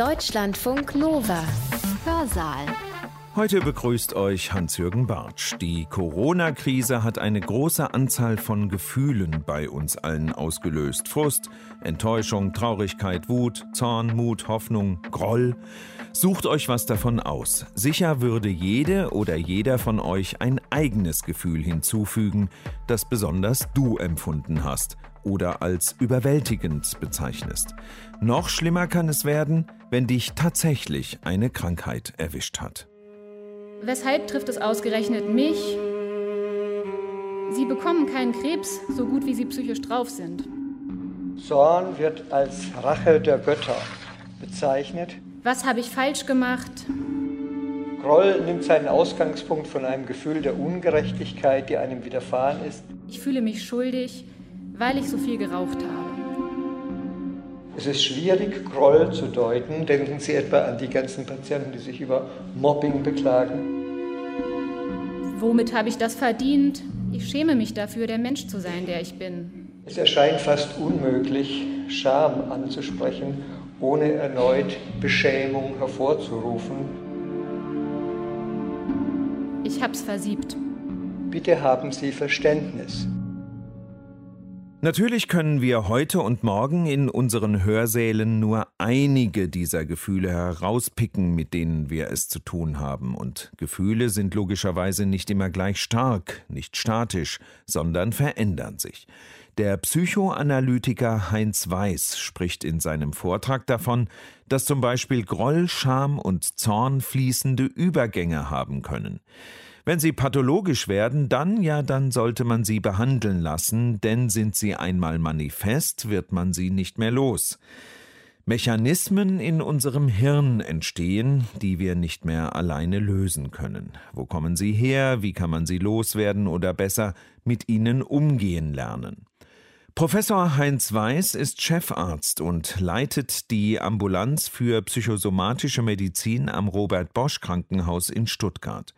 Deutschlandfunk Nova. Hörsaal. Heute begrüßt euch Hans-Jürgen Bartsch. Die Corona-Krise hat eine große Anzahl von Gefühlen bei uns allen ausgelöst. Frust, Enttäuschung, Traurigkeit, Wut, Zorn, Mut, Hoffnung, Groll. Sucht euch was davon aus. Sicher würde jede oder jeder von euch ein eigenes Gefühl hinzufügen, das besonders du empfunden hast oder als überwältigend bezeichnest. Noch schlimmer kann es werden, wenn dich tatsächlich eine Krankheit erwischt hat. Weshalb trifft es ausgerechnet mich? Sie bekommen keinen Krebs, so gut wie sie psychisch drauf sind. Zorn wird als Rache der Götter bezeichnet. Was habe ich falsch gemacht? Groll nimmt seinen Ausgangspunkt von einem Gefühl der Ungerechtigkeit, die einem widerfahren ist. Ich fühle mich schuldig, weil ich so viel geraucht habe. Es ist schwierig, Groll zu deuten. Denken Sie etwa an die ganzen Patienten, die sich über Mobbing beklagen. Womit habe ich das verdient? Ich schäme mich dafür, der Mensch zu sein, der ich bin. Es erscheint fast unmöglich, Scham anzusprechen, ohne erneut Beschämung hervorzurufen. Ich hab's versiebt. Bitte haben Sie Verständnis. Natürlich können wir heute und morgen in unseren Hörsälen nur einige dieser Gefühle herauspicken, mit denen wir es zu tun haben. Und Gefühle sind logischerweise nicht immer gleich stark, nicht statisch, sondern verändern sich. Der Psychoanalytiker Heinz Weiß spricht in seinem Vortrag davon, dass zum Beispiel Groll, Scham und Zorn fließende Übergänge haben können. Wenn sie pathologisch werden, dann ja, dann sollte man sie behandeln lassen, denn sind sie einmal manifest, wird man sie nicht mehr los. Mechanismen in unserem Hirn entstehen, die wir nicht mehr alleine lösen können. Wo kommen sie her? Wie kann man sie loswerden oder besser mit ihnen umgehen lernen? Professor Heinz Weiß ist Chefarzt und leitet die Ambulanz für psychosomatische Medizin am Robert Bosch Krankenhaus in Stuttgart.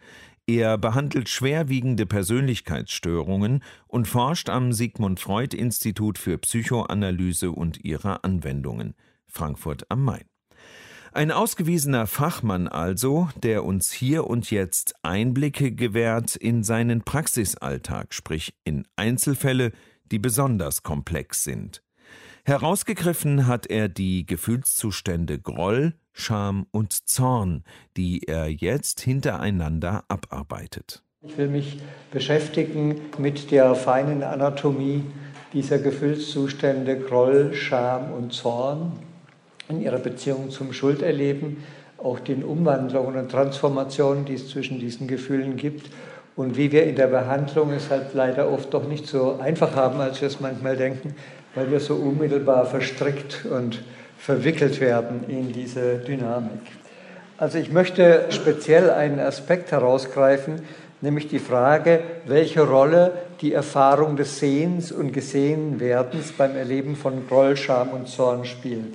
Er behandelt schwerwiegende Persönlichkeitsstörungen und forscht am Sigmund Freud Institut für Psychoanalyse und ihre Anwendungen, Frankfurt am Main. Ein ausgewiesener Fachmann also, der uns hier und jetzt Einblicke gewährt in seinen Praxisalltag, sprich in Einzelfälle, die besonders komplex sind. Herausgegriffen hat er die Gefühlszustände Groll, Scham und Zorn, die er jetzt hintereinander abarbeitet. Ich will mich beschäftigen mit der feinen Anatomie dieser Gefühlszustände Groll, Scham und Zorn in ihrer Beziehung zum Schulderleben, auch den Umwandlungen und Transformationen, die es zwischen diesen Gefühlen gibt und wie wir in der Behandlung es halt leider oft doch nicht so einfach haben, als wir es manchmal denken, weil wir so unmittelbar verstrickt und verwickelt werden in diese Dynamik. Also ich möchte speziell einen Aspekt herausgreifen, nämlich die Frage, welche Rolle die Erfahrung des Sehens und Gesehenwerdens beim Erleben von Groll, Scham und Zorn spielt.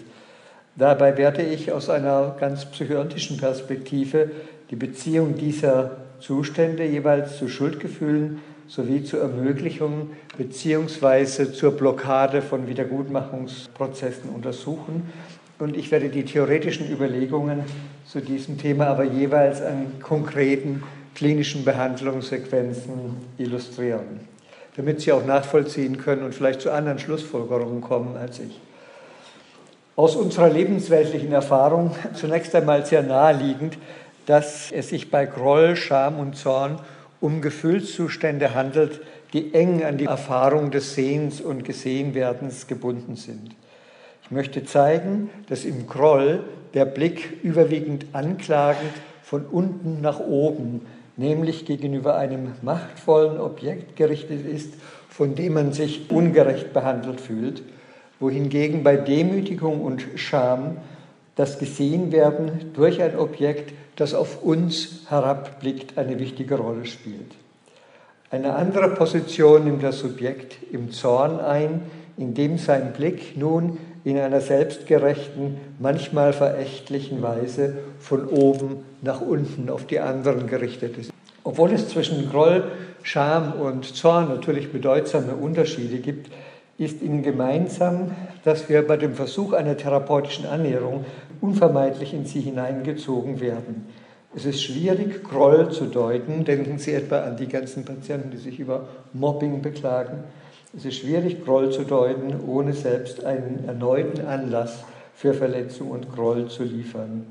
Dabei werde ich aus einer ganz psychontischen Perspektive die Beziehung dieser Zustände jeweils zu Schuldgefühlen sowie zur Ermöglichung bzw. zur Blockade von Wiedergutmachungsprozessen untersuchen. Und ich werde die theoretischen Überlegungen zu diesem Thema aber jeweils an konkreten klinischen Behandlungssequenzen illustrieren, damit Sie auch nachvollziehen können und vielleicht zu anderen Schlussfolgerungen kommen als ich. Aus unserer lebensweltlichen Erfahrung zunächst einmal sehr naheliegend, dass es sich bei Groll, Scham und Zorn um Gefühlszustände handelt, die eng an die Erfahrung des Sehens und Gesehenwerdens gebunden sind. Ich möchte zeigen, dass im Groll der Blick überwiegend anklagend von unten nach oben, nämlich gegenüber einem machtvollen Objekt gerichtet ist, von dem man sich ungerecht behandelt fühlt, wohingegen bei Demütigung und Scham das Gesehenwerden durch ein Objekt das auf uns herabblickt, eine wichtige Rolle spielt. Eine andere Position nimmt das Subjekt im Zorn ein, indem sein Blick nun in einer selbstgerechten, manchmal verächtlichen Weise von oben nach unten auf die anderen gerichtet ist. Obwohl es zwischen Groll, Scham und Zorn natürlich bedeutsame Unterschiede gibt, ist ihnen gemeinsam, dass wir bei dem Versuch einer therapeutischen Annäherung unvermeidlich in sie hineingezogen werden. Es ist schwierig, Groll zu deuten. Denken Sie etwa an die ganzen Patienten, die sich über Mobbing beklagen. Es ist schwierig, Groll zu deuten, ohne selbst einen erneuten Anlass für Verletzung und Groll zu liefern.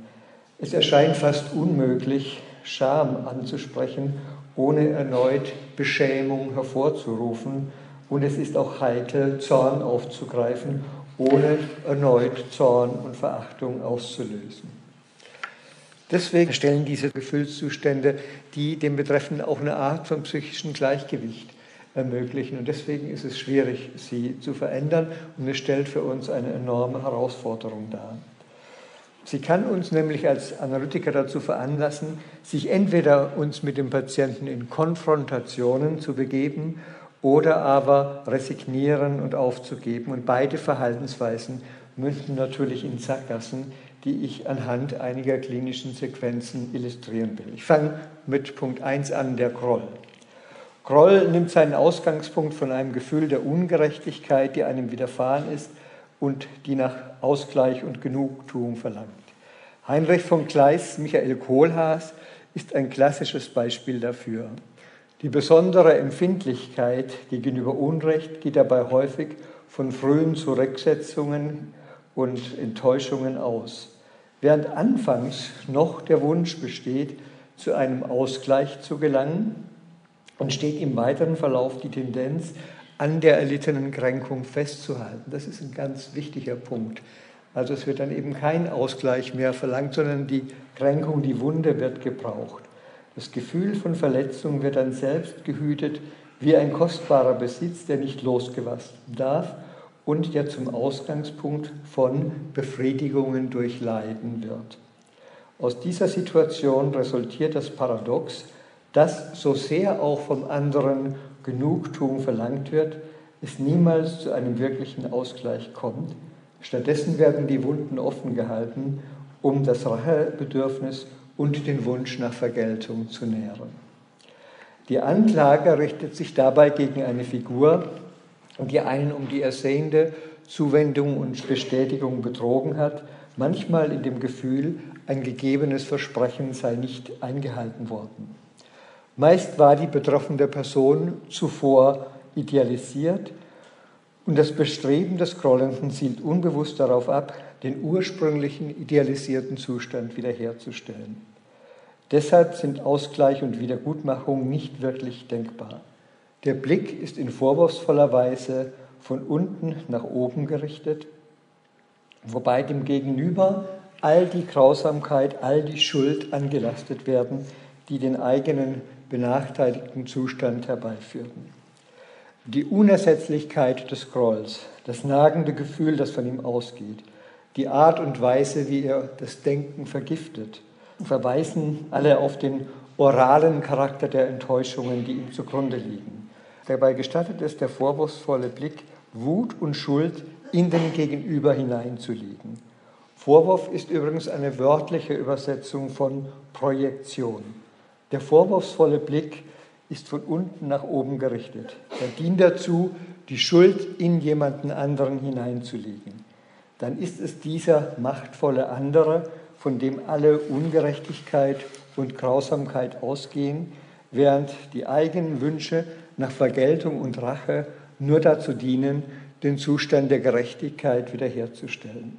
Es erscheint fast unmöglich, Scham anzusprechen, ohne erneut Beschämung hervorzurufen. Und es ist auch heikel, Zorn aufzugreifen, ohne erneut Zorn und Verachtung auszulösen. Deswegen stellen diese Gefühlszustände, die dem Betreffenden auch eine Art von psychischem Gleichgewicht ermöglichen. Und deswegen ist es schwierig, sie zu verändern. Und es stellt für uns eine enorme Herausforderung dar. Sie kann uns nämlich als Analytiker dazu veranlassen, sich entweder uns mit dem Patienten in Konfrontationen zu begeben oder aber resignieren und aufzugeben. Und beide Verhaltensweisen münden natürlich in Sackgassen, die ich anhand einiger klinischen Sequenzen illustrieren will. Ich fange mit Punkt 1 an, der Groll. Groll nimmt seinen Ausgangspunkt von einem Gefühl der Ungerechtigkeit, die einem widerfahren ist und die nach Ausgleich und Genugtuung verlangt. Heinrich von Kleist, Michael Kohlhaas ist ein klassisches Beispiel dafür. Die besondere Empfindlichkeit gegenüber Unrecht geht dabei häufig von frühen Zurücksetzungen und Enttäuschungen aus. Während anfangs noch der Wunsch besteht, zu einem Ausgleich zu gelangen, entsteht im weiteren Verlauf die Tendenz, an der erlittenen Kränkung festzuhalten. Das ist ein ganz wichtiger Punkt. Also es wird dann eben kein Ausgleich mehr verlangt, sondern die Kränkung, die Wunde wird gebraucht. Das Gefühl von Verletzung wird dann selbst gehütet wie ein kostbarer Besitz, der nicht losgelassen darf und der zum Ausgangspunkt von Befriedigungen durch Leiden wird. Aus dieser Situation resultiert das Paradox, dass so sehr auch vom anderen Genugtuung verlangt wird, es niemals zu einem wirklichen Ausgleich kommt. Stattdessen werden die Wunden offen gehalten, um das Rachebedürfnis und den Wunsch nach Vergeltung zu nähren. Die Anklage richtet sich dabei gegen eine Figur, die einen um die ersehende Zuwendung und Bestätigung betrogen hat, manchmal in dem Gefühl, ein gegebenes Versprechen sei nicht eingehalten worden. Meist war die betroffene Person zuvor idealisiert und das Bestreben des Grollenden zielt unbewusst darauf ab, den ursprünglichen idealisierten Zustand wiederherzustellen. Deshalb sind Ausgleich und Wiedergutmachung nicht wirklich denkbar. Der Blick ist in vorwurfsvoller Weise von unten nach oben gerichtet, wobei dem Gegenüber all die Grausamkeit, all die Schuld angelastet werden, die den eigenen benachteiligten Zustand herbeiführten. Die Unersetzlichkeit des Grolls, das nagende Gefühl, das von ihm ausgeht, die Art und Weise, wie er das Denken vergiftet, verweisen alle auf den oralen Charakter der Enttäuschungen, die ihm zugrunde liegen. Dabei gestattet es der vorwurfsvolle Blick, Wut und Schuld in den Gegenüber hineinzulegen. Vorwurf ist übrigens eine wörtliche Übersetzung von Projektion. Der vorwurfsvolle Blick ist von unten nach oben gerichtet. Er dient dazu, die Schuld in jemanden anderen hineinzulegen. Dann ist es dieser machtvolle andere, von dem alle Ungerechtigkeit und Grausamkeit ausgehen, während die eigenen Wünsche nach Vergeltung und Rache nur dazu dienen, den Zustand der Gerechtigkeit wiederherzustellen.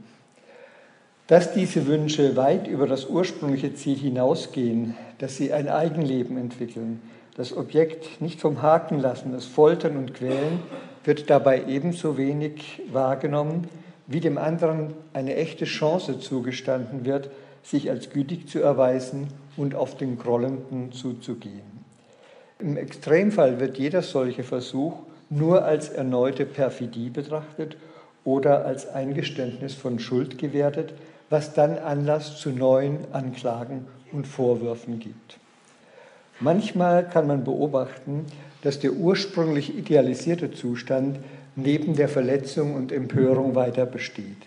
Dass diese Wünsche weit über das ursprüngliche Ziel hinausgehen, dass sie ein Eigenleben entwickeln, das Objekt nicht vom Haken lassen, das Foltern und Quälen, wird dabei ebenso wenig wahrgenommen, wie dem anderen eine echte Chance zugestanden wird, sich als gütig zu erweisen und auf den Grollenden zuzugehen. Im Extremfall wird jeder solche Versuch nur als erneute Perfidie betrachtet oder als Eingeständnis von Schuld gewertet, was dann Anlass zu neuen Anklagen und Vorwürfen gibt. Manchmal kann man beobachten, dass der ursprünglich idealisierte Zustand neben der Verletzung und Empörung weiter besteht.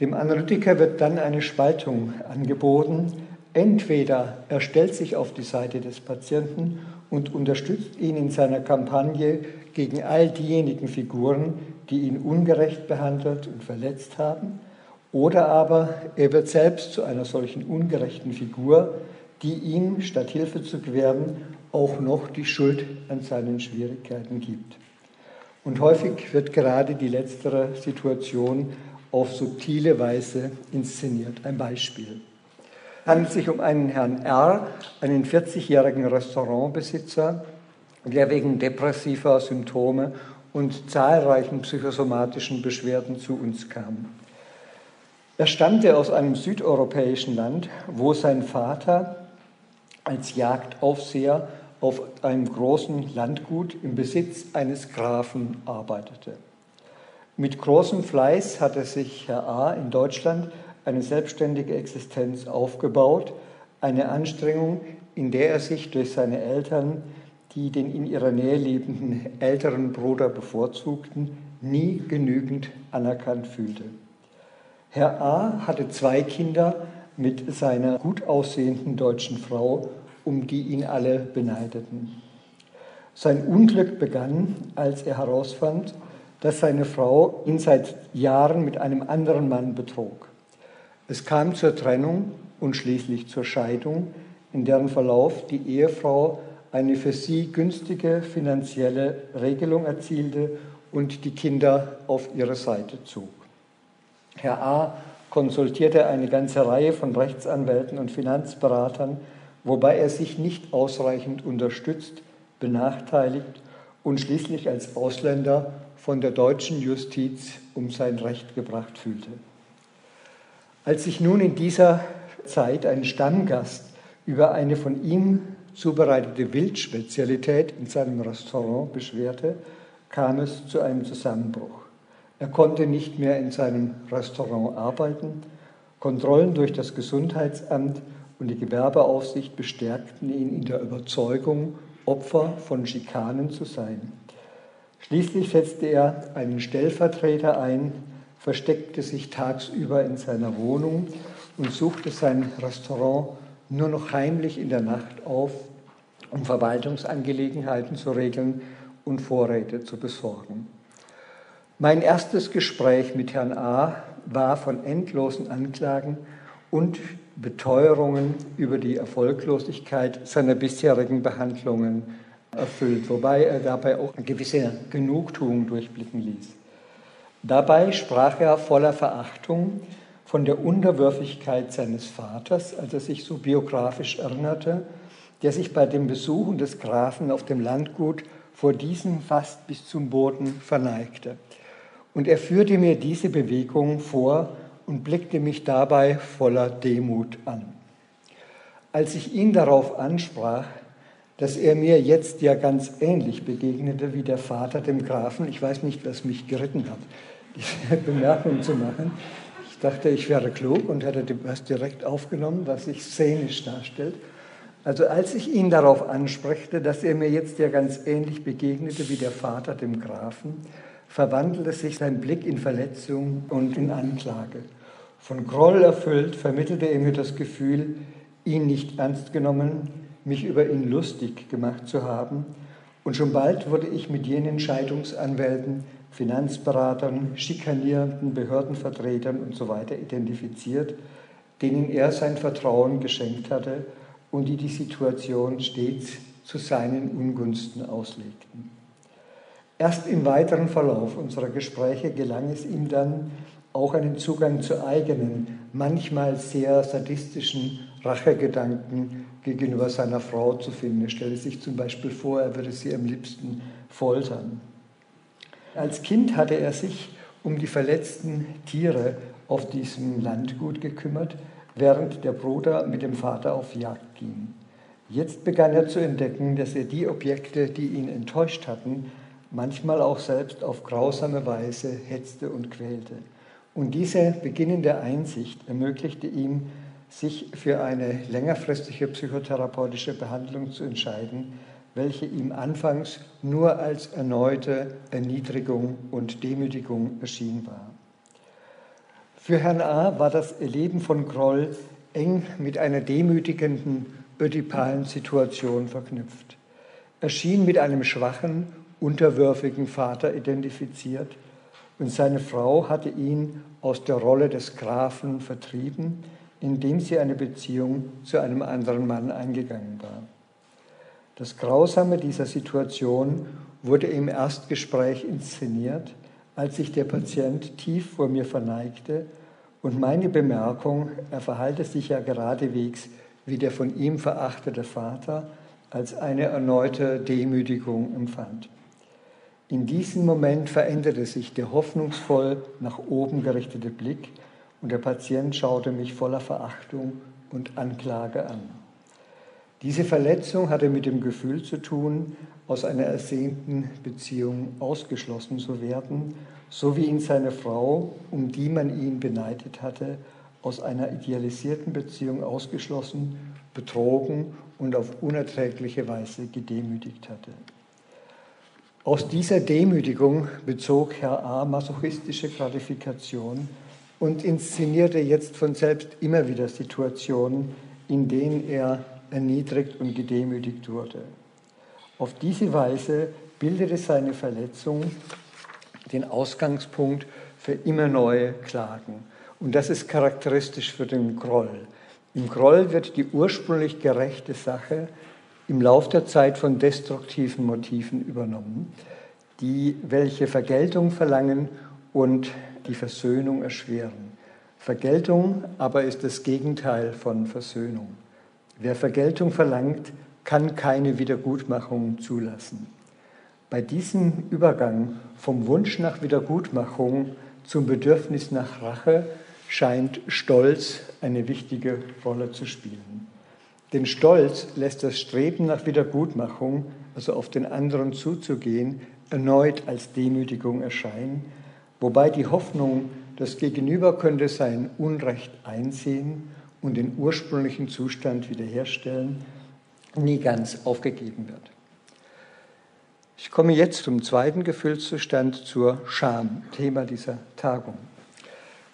Dem Analytiker wird dann eine Spaltung angeboten. Entweder er stellt sich auf die Seite des Patienten und unterstützt ihn in seiner Kampagne gegen all diejenigen Figuren, die ihn ungerecht behandelt und verletzt haben. Oder aber er wird selbst zu einer solchen ungerechten Figur, die ihm, statt Hilfe zu gewähren, auch noch die Schuld an seinen Schwierigkeiten gibt. Und häufig wird gerade die letztere Situation auf subtile Weise inszeniert. Ein Beispiel. Es handelt sich um einen Herrn R., einen 40-jährigen Restaurantbesitzer, der wegen depressiver Symptome und zahlreichen psychosomatischen Beschwerden zu uns kam. Er stammte aus einem südeuropäischen Land, wo sein Vater als Jagdaufseher auf einem großen Landgut im Besitz eines Grafen arbeitete. Mit großem Fleiß hatte sich Herr A. in Deutschland eine selbstständige Existenz aufgebaut, eine Anstrengung, in der er sich durch seine Eltern, die den in ihrer Nähe lebenden älteren Bruder bevorzugten, nie genügend anerkannt fühlte. Herr A. hatte zwei Kinder mit seiner gut aussehenden deutschen Frau, um die ihn alle beneideten. Sein Unglück begann, als er herausfand, dass seine Frau ihn seit Jahren mit einem anderen Mann betrog. Es kam zur Trennung und schließlich zur Scheidung, in deren Verlauf die Ehefrau eine für sie günstige finanzielle Regelung erzielte und die Kinder auf ihre Seite zog. Herr A. konsultierte eine ganze Reihe von Rechtsanwälten und Finanzberatern, wobei er sich nicht ausreichend unterstützt, benachteiligt und schließlich als Ausländer von der deutschen Justiz um sein Recht gebracht fühlte. Als sich nun in dieser Zeit ein Stammgast über eine von ihm zubereitete Wildspezialität in seinem Restaurant beschwerte, kam es zu einem Zusammenbruch. Er konnte nicht mehr in seinem Restaurant arbeiten. Kontrollen durch das Gesundheitsamt und die Gewerbeaufsicht bestärkten ihn in der Überzeugung, Opfer von Schikanen zu sein. Schließlich setzte er einen Stellvertreter ein, versteckte sich tagsüber in seiner Wohnung und suchte sein Restaurant nur noch heimlich in der Nacht auf, um Verwaltungsangelegenheiten zu regeln und Vorräte zu besorgen. Mein erstes Gespräch mit Herrn A. war von endlosen Anklagen und Beteuerungen über die Erfolglosigkeit seiner bisherigen Behandlungen erfüllt, wobei er dabei auch eine gewisse Genugtuung durchblicken ließ. Dabei sprach er voller Verachtung von der Unterwürfigkeit seines Vaters, als er sich so biografisch erinnerte, der sich bei den Besuchen des Grafen auf dem Landgut vor diesem fast bis zum Boden verneigte. Und er führte mir diese Bewegung vor und blickte mich dabei voller Demut an. Als ich ihn darauf ansprach, dass er mir jetzt ja ganz ähnlich begegnete wie der Vater dem Grafen. Ich weiß nicht, was mich geritten hat, diese Bemerkung zu machen. Ich dachte, ich wäre klug und hätte das direkt aufgenommen, was sich szenisch darstellt. Also als ich ihn darauf ansprechte, dass er mir jetzt ja ganz ähnlich begegnete wie der Vater dem Grafen, verwandelte sich sein Blick in Verletzung und in Anklage. Von Groll erfüllt vermittelte er mir das Gefühl, ihn nicht ernst genommen, mich über ihn lustig gemacht zu haben. Und schon bald wurde ich mit jenen Scheidungsanwälten, Finanzberatern, schikanierenden Behördenvertretern und so identifiziert, denen er sein Vertrauen geschenkt hatte und die die Situation stets zu seinen Ungunsten auslegten. Erst im weiteren Verlauf unserer Gespräche gelang es ihm dann, auch einen Zugang zu eigenen, manchmal sehr sadistischen Rachegedanken gegenüber seiner Frau zu finden. Er stelle sich zum Beispiel vor, er würde sie am liebsten foltern. Als Kind hatte er sich um die verletzten Tiere auf diesem Landgut gekümmert, während der Bruder mit dem Vater auf Jagd ging. Jetzt begann er zu entdecken, dass er die Objekte, die ihn enttäuscht hatten, manchmal auch selbst auf grausame Weise hetzte und quälte. Und diese beginnende Einsicht ermöglichte ihm, sich für eine längerfristige psychotherapeutische Behandlung zu entscheiden, welche ihm anfangs nur als erneute Erniedrigung und Demütigung erschienen war. Für Herrn A. war das Erleben von Groll eng mit einer demütigenden, ödipalen Situation verknüpft. erschien mit einem schwachen, unterwürfigen Vater identifiziert und seine Frau hatte ihn aus der Rolle des Grafen vertrieben, indem sie eine Beziehung zu einem anderen Mann eingegangen war. Das Grausame dieser Situation wurde im Erstgespräch inszeniert, als sich der Patient tief vor mir verneigte und meine Bemerkung, er verhalte sich ja geradewegs wie der von ihm verachtete Vater, als eine erneute Demütigung empfand. In diesem Moment veränderte sich der hoffnungsvoll nach oben gerichtete Blick und der Patient schaute mich voller Verachtung und Anklage an. Diese Verletzung hatte mit dem Gefühl zu tun, aus einer ersehnten Beziehung ausgeschlossen zu werden, so wie ihn seine Frau, um die man ihn beneidet hatte, aus einer idealisierten Beziehung ausgeschlossen, betrogen und auf unerträgliche Weise gedemütigt hatte. Aus dieser Demütigung bezog Herr A. masochistische Gratifikation und inszenierte jetzt von selbst immer wieder Situationen, in denen er erniedrigt und gedemütigt wurde. Auf diese Weise bildete seine Verletzung den Ausgangspunkt für immer neue Klagen. Und das ist charakteristisch für den Groll. Im Groll wird die ursprünglich gerechte Sache im Lauf der Zeit von destruktiven Motiven übernommen, die welche Vergeltung verlangen und die Versöhnung erschweren. Vergeltung aber ist das Gegenteil von Versöhnung. Wer Vergeltung verlangt, kann keine Wiedergutmachung zulassen. Bei diesem Übergang vom Wunsch nach Wiedergutmachung zum Bedürfnis nach Rache scheint Stolz eine wichtige Rolle zu spielen. Denn Stolz lässt das Streben nach Wiedergutmachung, also auf den anderen zuzugehen, erneut als Demütigung erscheinen, wobei die Hoffnung, das Gegenüber könnte sein Unrecht einsehen und den ursprünglichen Zustand wiederherstellen, nie ganz aufgegeben wird. Ich komme jetzt zum zweiten Gefühlszustand, zur Scham, Thema dieser Tagung.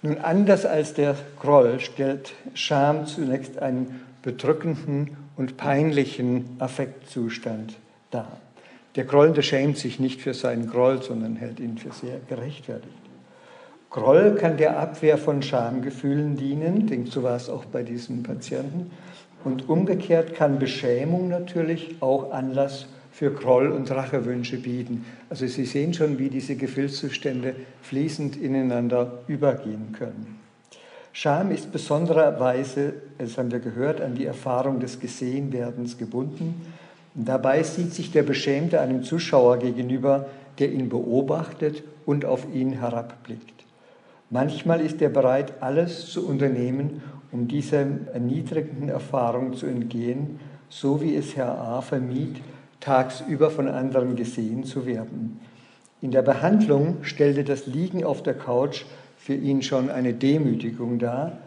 Nun, anders als der Groll stellt Scham zunächst einen bedrückenden und peinlichen Affektzustand dar. Der Grollende schämt sich nicht für seinen Groll, sondern hält ihn für sehr gerechtfertigt. Groll kann der Abwehr von Schamgefühlen dienen, denkt so war es auch bei diesen Patienten. Und umgekehrt kann Beschämung natürlich auch Anlass für Groll und Rachewünsche bieten. Also Sie sehen schon, wie diese Gefühlszustände fließend ineinander übergehen können. Scham ist besondererweise, das haben wir gehört, an die Erfahrung des Gesehenwerdens gebunden. dabei sieht sich der Beschämte einem Zuschauer gegenüber, der ihn beobachtet und auf ihn herabblickt. Manchmal ist er bereit, alles zu unternehmen, um dieser erniedrigenden Erfahrung zu entgehen, so wie es Herr A. vermied, tagsüber von anderen gesehen zu werden. In der Behandlung stellte das Liegen auf der Couch für ihn schon eine Demütigung dar,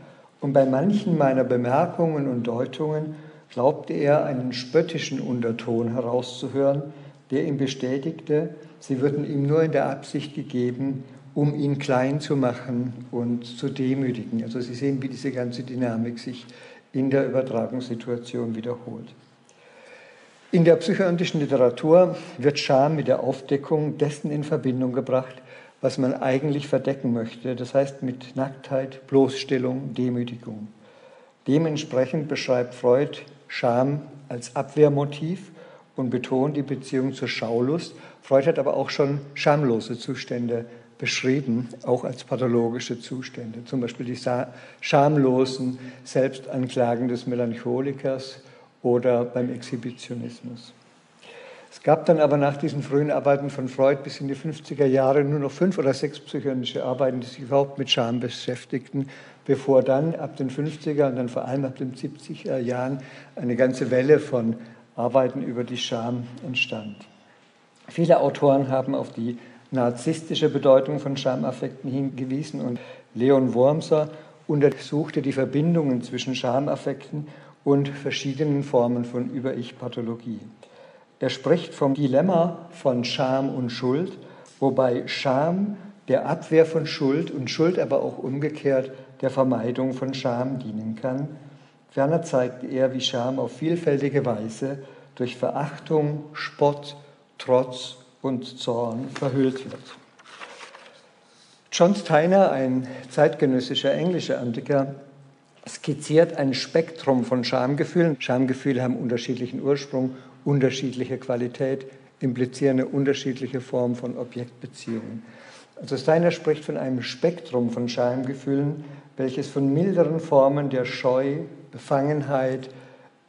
und bei manchen meiner Bemerkungen und Deutungen glaubte er einen spöttischen Unterton herauszuhören, der ihm bestätigte, sie würden ihm nur in der Absicht gegeben, um ihn klein zu machen und zu demütigen. Also Sie sehen, wie diese ganze Dynamik sich in der Übertragungssituation wiederholt. In der psychoanalytischen Literatur wird Scham mit der Aufdeckung dessen in Verbindung gebracht, was man eigentlich verdecken möchte, das heißt mit Nacktheit, Bloßstellung, Demütigung. Dementsprechend beschreibt Freud Scham als Abwehrmotiv und betont die Beziehung zur Schaulust. Freud hat aber auch schon schamlose Zustände beschrieben, auch als pathologische Zustände. Zum Beispiel die schamlosen Selbstanklagen des Melancholikers oder beim Exhibitionismus. Es gab dann aber nach diesen frühen Arbeiten von Freud bis in die 50er Jahre nur noch fünf oder sechs psychoanalytische Arbeiten, die sich überhaupt mit Scham beschäftigten, bevor dann ab den 50er und dann vor allem ab den 70er Jahren eine ganze Welle von Arbeiten über die Scham entstand. Viele Autoren haben auf die narzisstische Bedeutung von Schamaffekten hingewiesen und Leon Wormser untersuchte die Verbindungen zwischen Schamaffekten und verschiedenen Formen von Über-Ich-Pathologie. Er spricht vom Dilemma von Scham und Schuld, wobei Scham der Abwehr von Schuld und Schuld aber auch umgekehrt der Vermeidung von Scham dienen kann. Ferner zeigt er, wie Scham auf vielfältige Weise durch Verachtung, Spott, Trotz und Zorn verhüllt wird. John Steiner, ein zeitgenössischer englischer Antiker, skizziert ein Spektrum von Schamgefühlen. Schamgefühle haben unterschiedlichen Ursprung, unterschiedliche Qualität, implizieren eine unterschiedliche Form von Objektbeziehungen. Also Steiner spricht von einem Spektrum von Schamgefühlen, welches von milderen Formen der Scheu, Befangenheit,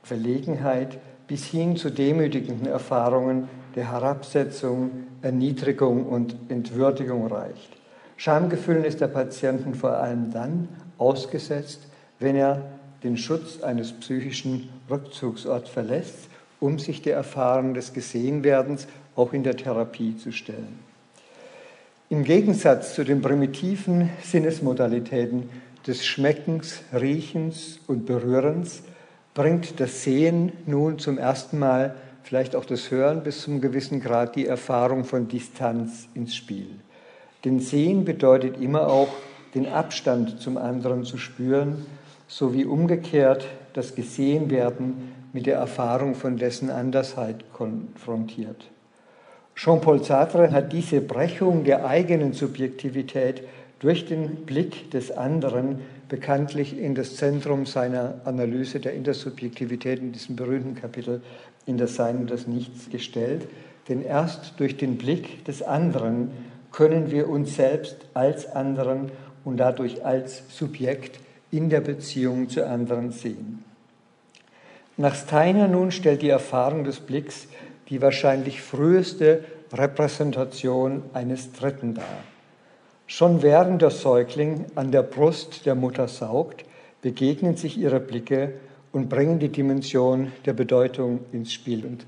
Verlegenheit bis hin zu demütigenden Erfahrungen der Herabsetzung, Erniedrigung und Entwürdigung reicht. Schamgefühlen ist der Patienten vor allem dann ausgesetzt, wenn er den Schutz eines psychischen Rückzugsorts verlässt, um sich der Erfahrung des Gesehenwerdens auch in der Therapie zu stellen. Im Gegensatz zu den primitiven Sinnesmodalitäten des Schmeckens, Riechens und Berührens bringt das Sehen nun zum ersten Mal, vielleicht auch das Hören bis zum gewissen Grad, die Erfahrung von Distanz ins Spiel. Denn Sehen bedeutet immer auch, den Abstand zum anderen zu spüren, sowie umgekehrt das Gesehenwerden mit der Erfahrung von dessen Andersheit konfrontiert. Jean-Paul Sartre hat diese Brechung der eigenen Subjektivität durch den Blick des anderen bekanntlich in das Zentrum seiner Analyse der Intersubjektivität in diesem berühmten Kapitel in das Sein und das Nichts gestellt. Denn erst durch den Blick des anderen können wir uns selbst als anderen und dadurch als Subjekt in der Beziehung zu anderen sehen. Nach Steiner nun stellt die Erfahrung des Blicks die wahrscheinlich früheste Repräsentation eines Dritten dar. Schon während der Säugling an der Brust der Mutter saugt, begegnen sich ihre Blicke und bringen die Dimension der Bedeutung ins Spiel. Und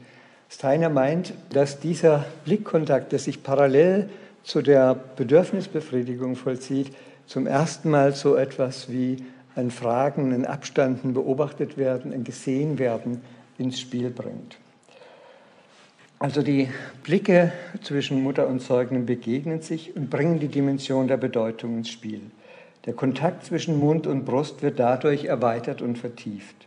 Steiner meint, dass dieser Blickkontakt, der sich parallel zu der Bedürfnisbefriedigung vollzieht, zum ersten Mal so etwas wie ein Fragen, ein Abstanden beobachtet werden, ein Gesehen werden ins Spiel bringt. Also die Blicke zwischen Mutter und Säugling begegnen sich und bringen die Dimension der Bedeutung ins Spiel. Der Kontakt zwischen Mund und Brust wird dadurch erweitert und vertieft.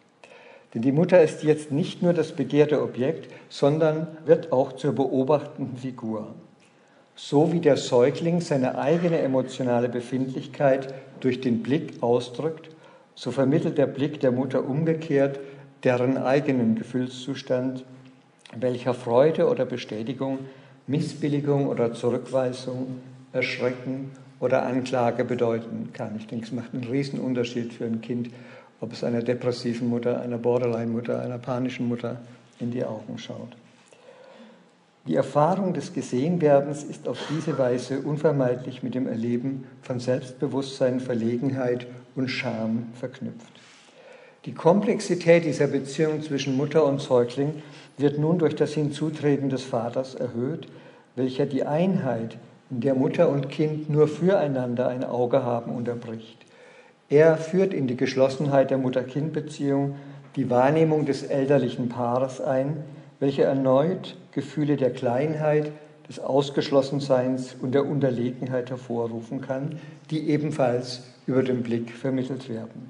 Denn die Mutter ist jetzt nicht nur das begehrte Objekt, sondern wird auch zur beobachtenden Figur. So wie der Säugling seine eigene emotionale Befindlichkeit durch den Blick ausdrückt, so vermittelt der Blick der Mutter umgekehrt deren eigenen Gefühlszustand welcher Freude oder Bestätigung, Missbilligung oder Zurückweisung, Erschrecken oder Anklage bedeuten kann. Ich denke, es macht einen Riesenunterschied für ein Kind, ob es einer depressiven Mutter, einer Borderline-Mutter, einer panischen Mutter in die Augen schaut. Die Erfahrung des Gesehenwerdens ist auf diese Weise unvermeidlich mit dem Erleben von Selbstbewusstsein, Verlegenheit und Scham verknüpft. Die Komplexität dieser Beziehung zwischen Mutter und Säugling wird nun durch das Hinzutreten des Vaters erhöht, welcher die Einheit, in der Mutter und Kind nur füreinander ein Auge haben, unterbricht. Er führt in die Geschlossenheit der Mutter-Kind-Beziehung die Wahrnehmung des elterlichen Paares ein, welche erneut Gefühle der Kleinheit, des Ausgeschlossenseins und der Unterlegenheit hervorrufen kann, die ebenfalls über den Blick vermittelt werden.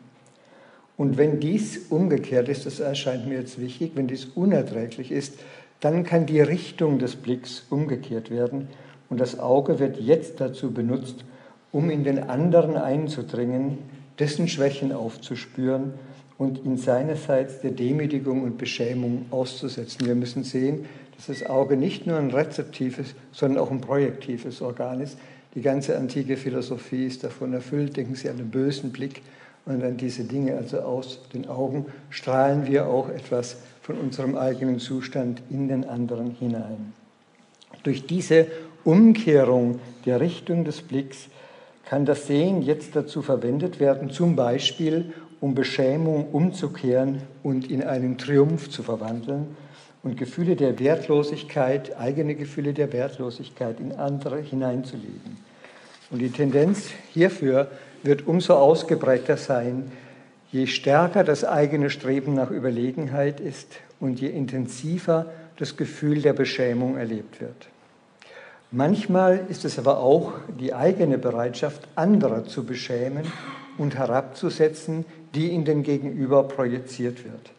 Und wenn dies umgekehrt ist, das erscheint mir jetzt wichtig, wenn dies unerträglich ist, dann kann die Richtung des Blicks umgekehrt werden und das Auge wird jetzt dazu benutzt, um in den anderen einzudringen, dessen Schwächen aufzuspüren und ihn seinerseits der Demütigung und Beschämung auszusetzen. Wir müssen sehen, dass das Auge nicht nur ein rezeptives, sondern auch ein projektives Organ ist. Die ganze antike Philosophie ist davon erfüllt. Denken Sie an den bösen Blick, und an diese Dinge, also aus den Augen, strahlen wir auch etwas von unserem eigenen Zustand in den anderen hinein. Durch diese Umkehrung der Richtung des Blicks kann das Sehen jetzt dazu verwendet werden, zum Beispiel um Beschämung umzukehren und in einen Triumph zu verwandeln und Gefühle der Wertlosigkeit, eigene Gefühle der Wertlosigkeit in andere hineinzulegen. Und die Tendenz hierfür wird umso ausgeprägter sein, je stärker das eigene Streben nach Überlegenheit ist und je intensiver das Gefühl der Beschämung erlebt wird. Manchmal ist es aber auch die eigene Bereitschaft, anderer zu beschämen und herabzusetzen, die in den Gegenüber projiziert wird.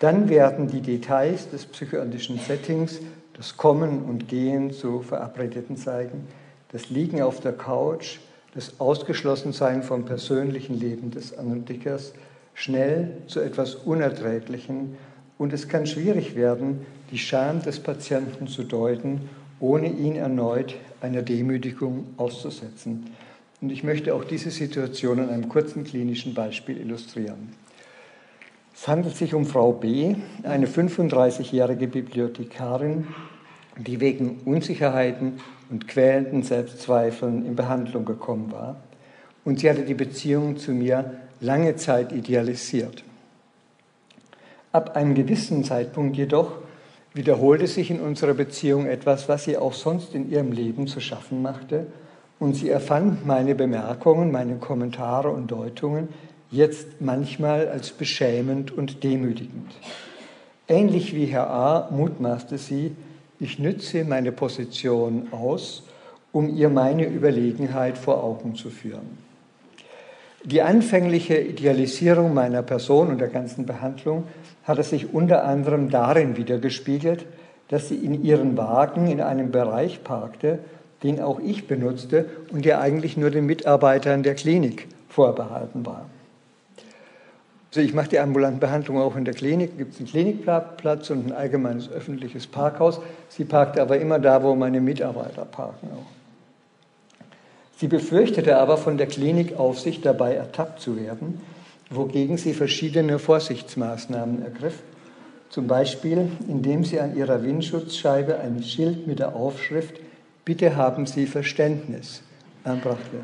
Dann werden die Details des psychoanalytischen Settings, das Kommen und Gehen zu Verabredeten zeigen, das Liegen auf der Couch, das Ausgeschlossensein vom persönlichen Leben des Analytikers schnell zu etwas Unerträglichen und es kann schwierig werden, die Scham des Patienten zu deuten, ohne ihn erneut einer Demütigung auszusetzen. Und ich möchte auch diese Situation an einem kurzen klinischen Beispiel illustrieren. Es handelt sich um Frau B., eine 35-jährige Bibliothekarin, die wegen Unsicherheiten und quälenden Selbstzweifeln in Behandlung gekommen war. Und sie hatte die Beziehung zu mir lange Zeit idealisiert. Ab einem gewissen Zeitpunkt jedoch wiederholte sich in unserer Beziehung etwas, was sie auch sonst in ihrem Leben zu schaffen machte, und sie erfand meine Bemerkungen, meine Kommentare und Deutungen jetzt manchmal als beschämend und demütigend. Ähnlich wie Herr A. mutmaßte sie, ich nütze meine Position aus, um ihr meine Überlegenheit vor Augen zu führen. Die anfängliche Idealisierung meiner Person und der ganzen Behandlung hatte sich unter anderem darin wiedergespiegelt, dass sie in ihren Wagen in einem Bereich parkte, den auch ich benutzte und der eigentlich nur den Mitarbeitern der Klinik vorbehalten war. Also ich mache die ambulanten Behandlungen auch in der Klinik. Gibt es einen Klinikplatz und ein allgemeines öffentliches Parkhaus. Sie parkte aber immer da, wo meine Mitarbeiter parken auch. Sie befürchtete aber, von der Klinikaufsicht dabei ertappt zu werden, wogegen sie verschiedene Vorsichtsmaßnahmen ergriff. Zum Beispiel, indem sie an ihrer Windschutzscheibe ein Schild mit der Aufschrift Bitte haben Sie Verständnis anbrachte.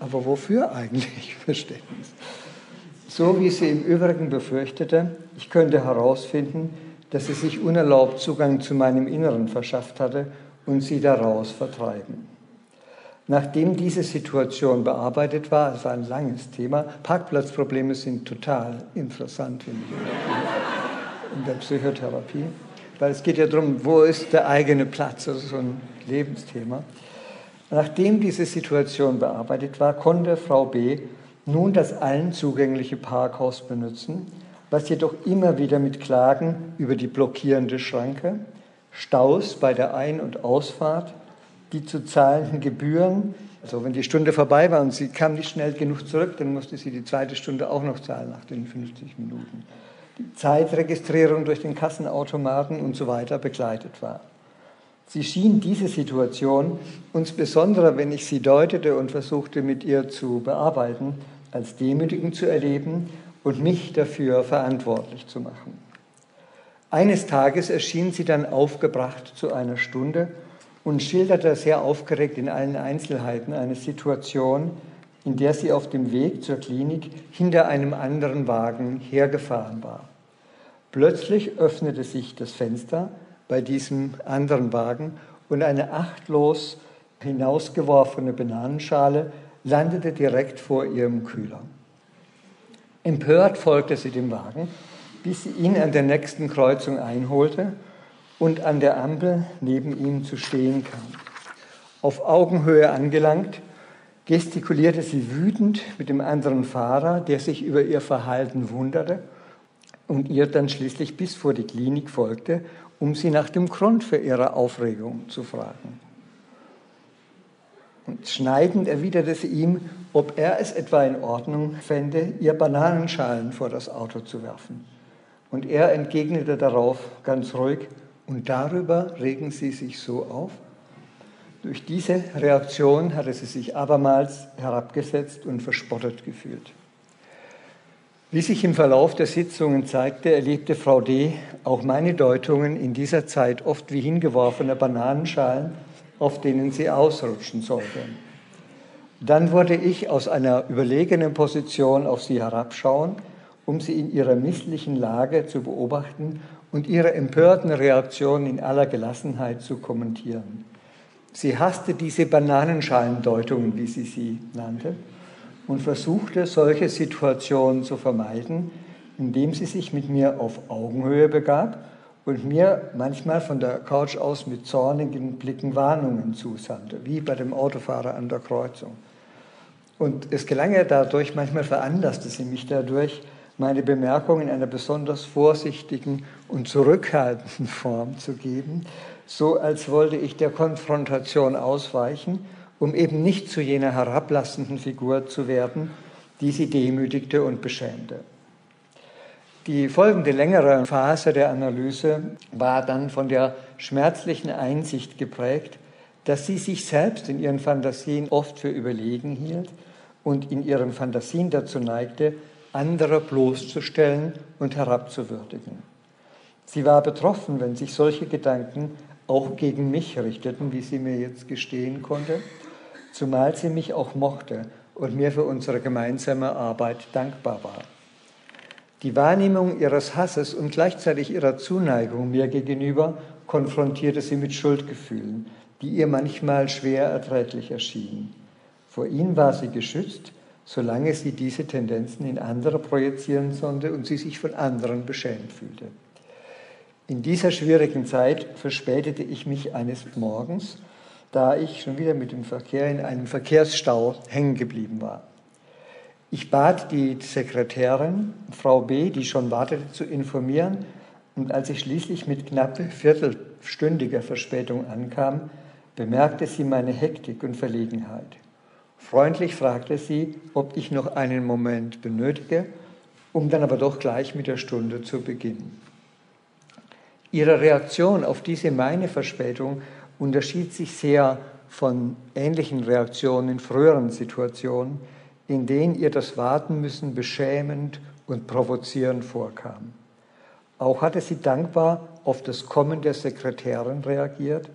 Aber wofür eigentlich Verständnis? So wie sie im Übrigen befürchtete, ich könnte herausfinden, dass sie sich unerlaubt Zugang zu meinem Inneren verschafft hatte und sie daraus vertreiben. Nachdem diese Situation bearbeitet war, es war ein langes Thema, Parkplatzprobleme sind total interessant, in der Psychotherapie, weil es geht ja darum, wo ist der eigene Platz, also so ein Lebensthema. Nachdem diese Situation bearbeitet war, konnte Frau B nun das allen zugängliche Parkhaus benutzen, was jedoch immer wieder mit Klagen über die blockierende Schranke, Staus bei der Ein- und Ausfahrt, die zu zahlenden Gebühren, also wenn die Stunde vorbei war und sie kam nicht schnell genug zurück, dann musste sie die zweite Stunde auch noch zahlen nach den 50 Minuten. Die Zeitregistrierung durch den Kassenautomaten und so weiter begleitet war. Sie schien diese Situation, insbesondere wenn ich sie deutete und versuchte mit ihr zu bearbeiten, als demütigend zu erleben und mich dafür verantwortlich zu machen. Eines Tages erschien sie dann aufgebracht zu einer Stunde und schilderte sehr aufgeregt in allen Einzelheiten eine Situation, in der sie auf dem Weg zur Klinik hinter einem anderen Wagen hergefahren war. Plötzlich öffnete sich das Fenster bei diesem anderen Wagen und eine achtlos hinausgeworfene Bananenschale landete direkt vor ihrem Kühler. Empört folgte sie dem Wagen, bis sie ihn an der nächsten Kreuzung einholte und an der Ampel neben ihm zu stehen kam. Auf Augenhöhe angelangt, gestikulierte sie wütend mit dem anderen Fahrer, der sich über ihr Verhalten wunderte und ihr dann schließlich bis vor die Klinik folgte, um sie nach dem Grund für ihre Aufregung zu fragen. Und schneidend erwiderte sie ihm, ob er es etwa in Ordnung fände, ihr Bananenschalen vor das Auto zu werfen. Und er entgegnete darauf ganz ruhig, und darüber regen Sie sich so auf? Durch diese Reaktion hatte sie sich abermals herabgesetzt und verspottet gefühlt. Wie sich im Verlauf der Sitzungen zeigte, erlebte Frau D. auch meine Deutungen in dieser Zeit oft wie hingeworfene Bananenschalen auf denen sie ausrutschen sollte. Dann würde ich aus einer überlegenen Position auf sie herabschauen, um sie in ihrer misslichen Lage zu beobachten und ihre empörten Reaktionen in aller Gelassenheit zu kommentieren. Sie hasste diese Bananenschalendeutungen, wie sie sie nannte, und versuchte, solche Situationen zu vermeiden, indem sie sich mit mir auf Augenhöhe begab und mir manchmal von der Couch aus mit zornigen Blicken Warnungen zusandte, wie bei dem Autofahrer an der Kreuzung. Und es gelang ihr dadurch, manchmal veranlasste sie mich dadurch, meine Bemerkung in einer besonders vorsichtigen und zurückhaltenden Form zu geben, so als wollte ich der Konfrontation ausweichen, um eben nicht zu jener herablassenden Figur zu werden, die sie demütigte und beschämte. Die folgende längere Phase der Analyse war dann von der schmerzlichen Einsicht geprägt, dass sie sich selbst in ihren Fantasien oft für überlegen hielt und in ihren Fantasien dazu neigte, andere bloßzustellen und herabzuwürdigen. Sie war betroffen, wenn sich solche Gedanken auch gegen mich richteten, wie sie mir jetzt gestehen konnte, zumal sie mich auch mochte und mir für unsere gemeinsame Arbeit dankbar war. Die Wahrnehmung ihres Hasses und gleichzeitig ihrer Zuneigung mir gegenüber konfrontierte sie mit Schuldgefühlen, die ihr manchmal schwer erträglich erschienen. Vor ihnen war sie geschützt, solange sie diese Tendenzen in andere projizieren konnte und sie sich von anderen beschämt fühlte. In dieser schwierigen Zeit verspätete ich mich eines Morgens, da ich schon wieder mit dem Verkehr in einem Verkehrsstau hängen geblieben war. Ich bat die Sekretärin, Frau B., die schon wartete, zu informieren, und als ich schließlich mit knapp viertelstündiger Verspätung ankam, bemerkte sie meine Hektik und Verlegenheit. Freundlich fragte sie, ob ich noch einen Moment benötige, um dann aber doch gleich mit der Stunde zu beginnen. Ihre Reaktion auf diese meine Verspätung unterschied sich sehr von ähnlichen Reaktionen in früheren Situationen, in denen ihr das Warten müssen beschämend und provozierend vorkam. Auch hatte sie dankbar auf das Kommen der Sekretärin reagiert,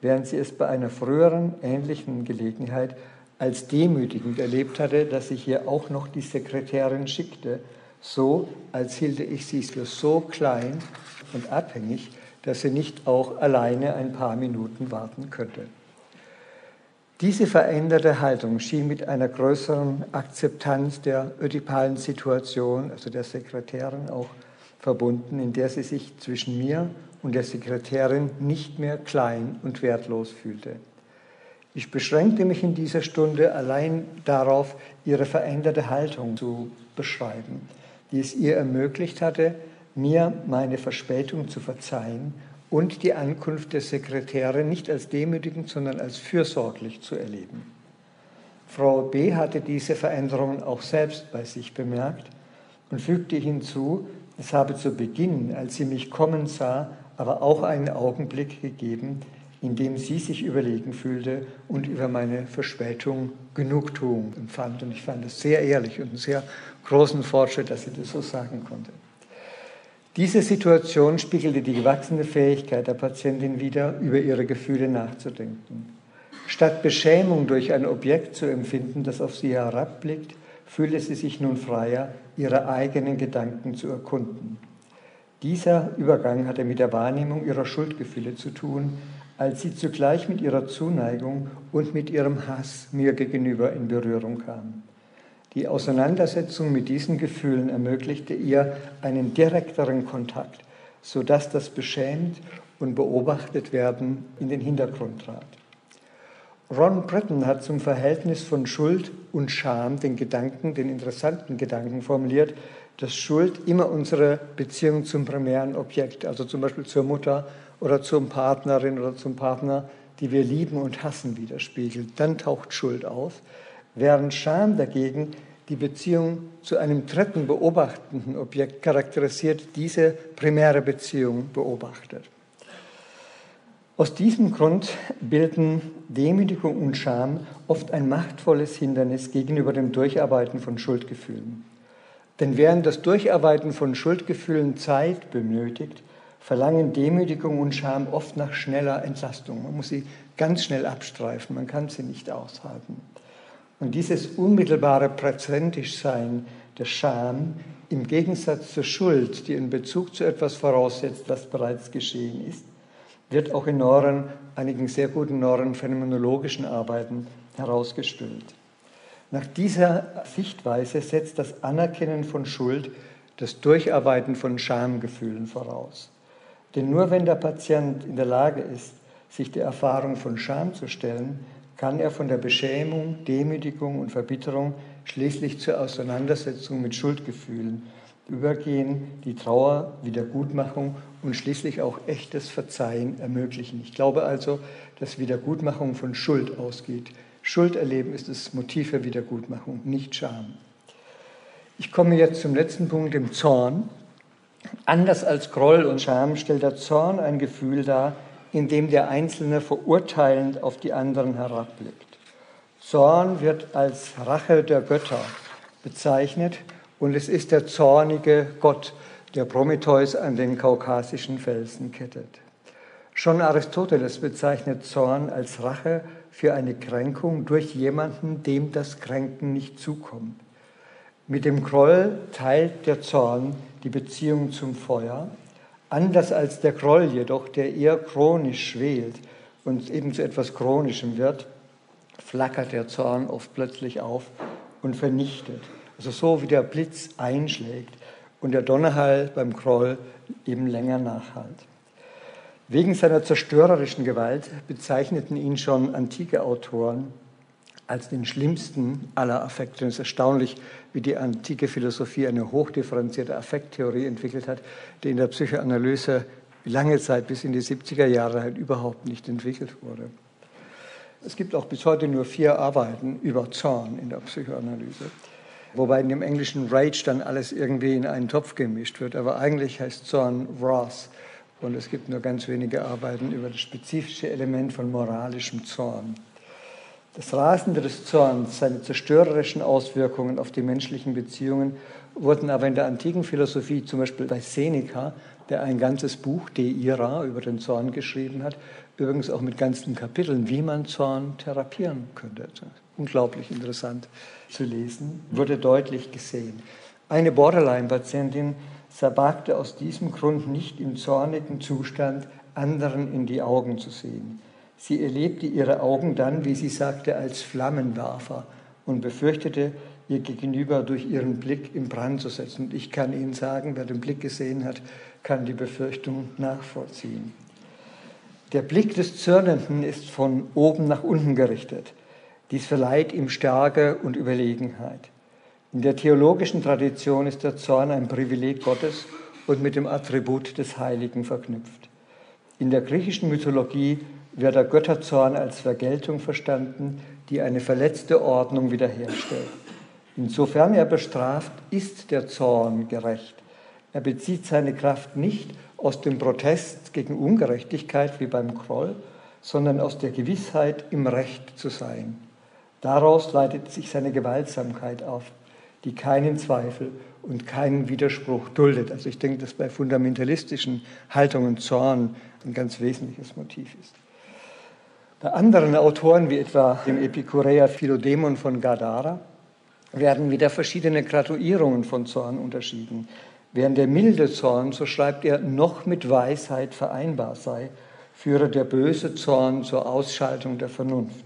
während sie es bei einer früheren ähnlichen Gelegenheit als demütigend erlebt hatte, dass ich ihr auch noch die Sekretärin schickte, so als hielte ich sie für so klein und abhängig, dass sie nicht auch alleine ein paar Minuten warten könnte. Diese veränderte Haltung schien mit einer größeren Akzeptanz der ödipalen Situation, also der Sekretärin, auch verbunden, in der sie sich zwischen mir und der Sekretärin nicht mehr klein und wertlos fühlte. Ich beschränkte mich in dieser Stunde allein darauf, ihre veränderte Haltung zu beschreiben, die es ihr ermöglicht hatte, mir meine Verspätung zu verzeihen und die Ankunft der Sekretärin nicht als demütigend, sondern als fürsorglich zu erleben. Frau B. hatte diese Veränderungen auch selbst bei sich bemerkt und fügte hinzu, es habe zu Beginn, als sie mich kommen sah, aber auch einen Augenblick gegeben, in dem sie sich überlegen fühlte und über meine Verspätung Genugtuung empfand. Und ich fand es sehr ehrlich und einen sehr großen Fortschritt, dass sie das so sagen konnte. Diese Situation spiegelte die gewachsene Fähigkeit der Patientin wider, über ihre Gefühle nachzudenken. Statt Beschämung durch ein Objekt zu empfinden, das auf sie herabblickt, fühlte sie sich nun freier, ihre eigenen Gedanken zu erkunden. Dieser Übergang hatte mit der Wahrnehmung ihrer Schuldgefühle zu tun, als sie zugleich mit ihrer Zuneigung und mit ihrem Hass mir gegenüber in Berührung kam. Die Auseinandersetzung mit diesen Gefühlen ermöglichte ihr einen direkteren Kontakt, sodass das beschämt und beobachtet werden in den Hintergrund trat. Ron Breton hat zum Verhältnis von Schuld und Scham den Gedanken, den interessanten Gedanken formuliert, dass Schuld immer unsere Beziehung zum primären Objekt, also zum Beispiel zur Mutter oder zum Partnerin oder zum Partner, die wir lieben und hassen, widerspiegelt. Dann taucht Schuld auf, während Scham dagegen die Beziehung zu einem dritten beobachtenden Objekt charakterisiert, diese primäre Beziehung beobachtet. Aus diesem Grund bilden Demütigung und Scham oft ein machtvolles Hindernis gegenüber dem Durcharbeiten von Schuldgefühlen. Denn während das Durcharbeiten von Schuldgefühlen Zeit benötigt, verlangen Demütigung und Scham oft nach schneller Entlastung. Man muss sie ganz schnell abstreifen, man kann sie nicht aushalten. Und dieses unmittelbare Präsentischsein der Scham im Gegensatz zur Schuld, die einen Bezug zu etwas voraussetzt, was bereits geschehen ist, wird auch in Neuren, einigen sehr guten Neuren phänomenologischen Arbeiten herausgestellt. Nach dieser Sichtweise setzt das Anerkennen von Schuld das Durcharbeiten von Schamgefühlen voraus. Denn nur wenn der Patient in der Lage ist, sich der Erfahrung von Scham zu stellen, kann er von der Beschämung, Demütigung und Verbitterung schließlich zur Auseinandersetzung mit Schuldgefühlen übergehen, die Trauer, Wiedergutmachung und schließlich auch echtes Verzeihen ermöglichen. Ich glaube also, dass Wiedergutmachung von Schuld ausgeht. Schuld erleben ist das Motiv für Wiedergutmachung, nicht Scham. Ich komme jetzt zum letzten Punkt, dem Zorn. Anders als Groll und Scham stellt der Zorn ein Gefühl dar, in dem der Einzelne verurteilend auf die anderen herabblickt. Zorn wird als Rache der Götter bezeichnet und es ist der zornige Gott, der Prometheus an den kaukasischen Felsen kettet. Schon Aristoteles bezeichnet Zorn als Rache für eine Kränkung durch jemanden, dem das Kränken nicht zukommt. Mit dem Groll teilt der Zorn die Beziehung zum Feuer, anders als der Groll jedoch, der eher chronisch schwelt und eben zu etwas Chronischem wird, flackert der Zorn oft plötzlich auf und vernichtet. Also so wie der Blitz einschlägt und der Donnerhall beim Groll eben länger nachhalt. Wegen seiner zerstörerischen Gewalt bezeichneten ihn schon antike Autoren als den schlimmsten aller Affekte. Und es ist erstaunlich, wie die antike Philosophie eine hochdifferenzierte Affekttheorie entwickelt hat, die in der Psychoanalyse lange Zeit bis in die 70er Jahre halt überhaupt nicht entwickelt wurde. Es gibt auch bis heute nur vier Arbeiten über Zorn in der Psychoanalyse, wobei in dem englischen Rage dann alles irgendwie in einen Topf gemischt wird. Aber eigentlich heißt Zorn Wrath und es gibt nur ganz wenige Arbeiten über das spezifische Element von moralischem Zorn. Das Rasende des Zorns, seine zerstörerischen Auswirkungen auf die menschlichen Beziehungen wurden aber in der antiken Philosophie, zum Beispiel bei Seneca, der ein ganzes Buch, De Ira, über den Zorn geschrieben hat, übrigens auch mit ganzen Kapiteln, wie man Zorn therapieren könnte. Unglaublich interessant zu lesen, wurde deutlich gesehen. Eine Borderline-Patientin sabagte aus diesem Grund nicht im zornigen Zustand, anderen in die Augen zu sehen. Sie erlebte ihre Augen dann, wie sie sagte, als Flammenwerfer und befürchtete, ihr Gegenüber durch ihren Blick in Brand zu setzen. Und ich kann Ihnen sagen, wer den Blick gesehen hat, kann die Befürchtung nachvollziehen. Der Blick des Zürnenden ist von oben nach unten gerichtet. Dies verleiht ihm Stärke und Überlegenheit. In der theologischen Tradition ist der Zorn ein Privileg Gottes und mit dem Attribut des Heiligen verknüpft. In der griechischen Mythologie wird der Götterzorn als Vergeltung verstanden, die eine verletzte Ordnung wiederherstellt. Insofern er bestraft, ist der Zorn gerecht. Er bezieht seine Kraft nicht aus dem Protest gegen Ungerechtigkeit wie beim Kroll, sondern aus der Gewissheit, im Recht zu sein. Daraus leitet sich seine Gewaltsamkeit auf, die keinen Zweifel und keinen Widerspruch duldet. Also ich denke, dass bei fundamentalistischen Haltungen Zorn ein ganz wesentliches Motiv ist. Bei anderen Autoren, wie etwa dem Epikureer Philodemon von Gadara, werden wieder verschiedene Graduierungen von Zorn unterschieden. Während der milde Zorn, so schreibt er, noch mit Weisheit vereinbar sei, führe der böse Zorn zur Ausschaltung der Vernunft.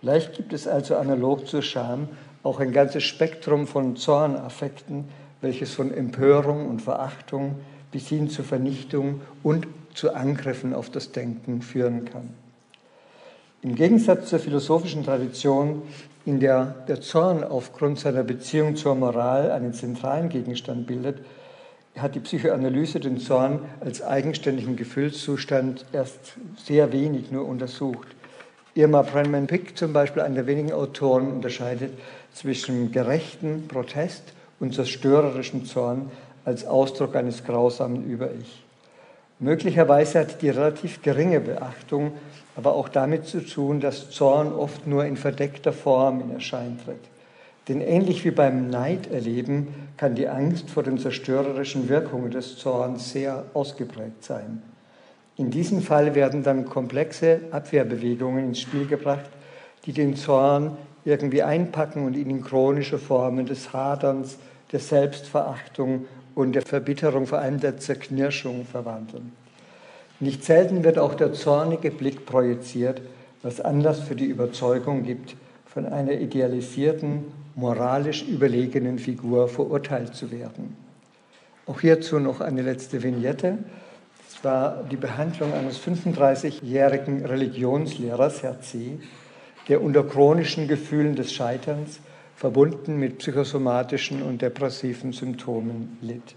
Vielleicht gibt es also analog zur Scham auch ein ganzes Spektrum von Zornaffekten, welches von Empörung und Verachtung bis hin zur Vernichtung und zu Angriffen auf das Denken führen kann. Im Gegensatz zur philosophischen Tradition, in der der Zorn aufgrund seiner Beziehung zur Moral einen zentralen Gegenstand bildet, hat die Psychoanalyse den Zorn als eigenständigen Gefühlszustand erst sehr wenig nur untersucht. Irma Brenman Pick zum Beispiel, einer der wenigen Autoren, unterscheidet zwischen gerechten Protest und zerstörerischem Zorn als Ausdruck eines grausamen Über-Ich. Möglicherweise hat die relativ geringe Beachtung aber auch damit zu tun, dass Zorn oft nur in verdeckter Form in Erschein tritt. Denn ähnlich wie beim Neiderleben kann die Angst vor den zerstörerischen Wirkungen des Zorns sehr ausgeprägt sein. In diesem Fall werden dann komplexe Abwehrbewegungen ins Spiel gebracht, die den Zorn irgendwie einpacken und ihn in chronische Formen des Haderns, der Selbstverachtung und der Verbitterung, vor allem der Zerknirschung verwandeln. Nicht selten wird auch der zornige Blick projiziert, was Anlass für die Überzeugung gibt, von einer idealisierten, moralisch überlegenen Figur verurteilt zu werden. Auch hierzu noch eine letzte Vignette. Es war die Behandlung eines 35-jährigen Religionslehrers, Herr C., der unter chronischen Gefühlen des Scheiterns verbunden mit psychosomatischen und depressiven Symptomen litt.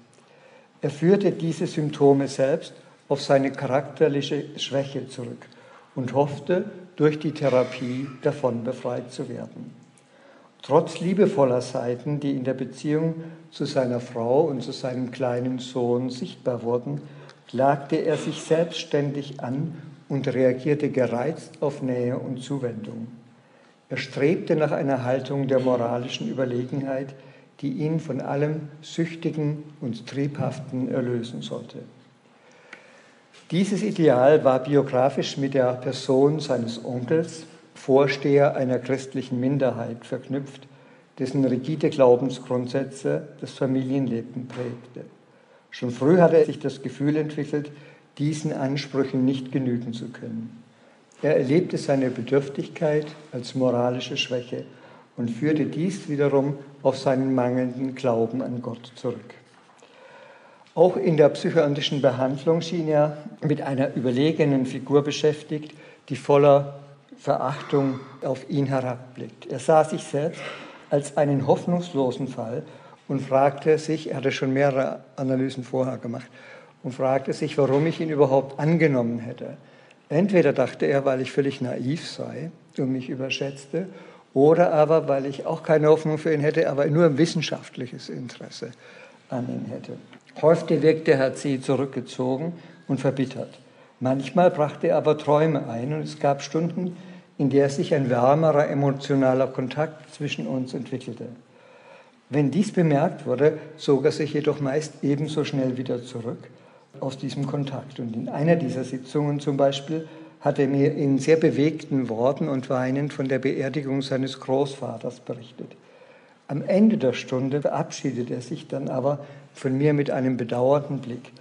Er führte diese Symptome selbst auf seine charakterliche Schwäche zurück und hoffte, durch die Therapie davon befreit zu werden. Trotz liebevoller Seiten, die in der Beziehung zu seiner Frau und zu seinem kleinen Sohn sichtbar wurden, klagte er sich selbstständig an und reagierte gereizt auf Nähe und Zuwendung. Er strebte nach einer Haltung der moralischen Überlegenheit, die ihn von allem Süchtigen und Triebhaften erlösen sollte. Dieses Ideal war biografisch mit der Person seines Onkels, Vorsteher einer christlichen Minderheit, verknüpft, dessen rigide Glaubensgrundsätze das Familienleben prägte. Schon früh hatte er sich das Gefühl entwickelt, diesen Ansprüchen nicht genügen zu können. Er erlebte seine Bedürftigkeit als moralische Schwäche und führte dies wiederum auf seinen mangelnden Glauben an Gott zurück. Auch in der psychoanalytischen Behandlung schien er mit einer überlegenen Figur beschäftigt, die voller Verachtung auf ihn herabblickt. Er sah sich selbst als einen hoffnungslosen Fall und fragte sich, er hatte schon mehrere Analysen vorher gemacht, und fragte sich, warum ich ihn überhaupt angenommen hätte. Entweder dachte er, weil ich völlig naiv sei und mich überschätzte, oder aber, weil ich auch keine Hoffnung für ihn hätte, aber nur ein wissenschaftliches Interesse an ihn hätte. Häufig wirkte Herr C. zurückgezogen und verbittert. Manchmal brachte er aber Träume ein und es gab Stunden, in der sich ein wärmerer emotionaler Kontakt zwischen uns entwickelte. Wenn dies bemerkt wurde, zog er sich jedoch meist ebenso schnell wieder zurück aus diesem Kontakt. Und in einer dieser Sitzungen zum Beispiel hat er mir in sehr bewegten Worten und Weinen von der Beerdigung seines Großvaters berichtet. Am Ende der Stunde verabschiedet er sich dann aber von mir mit einem bedauernden Blick,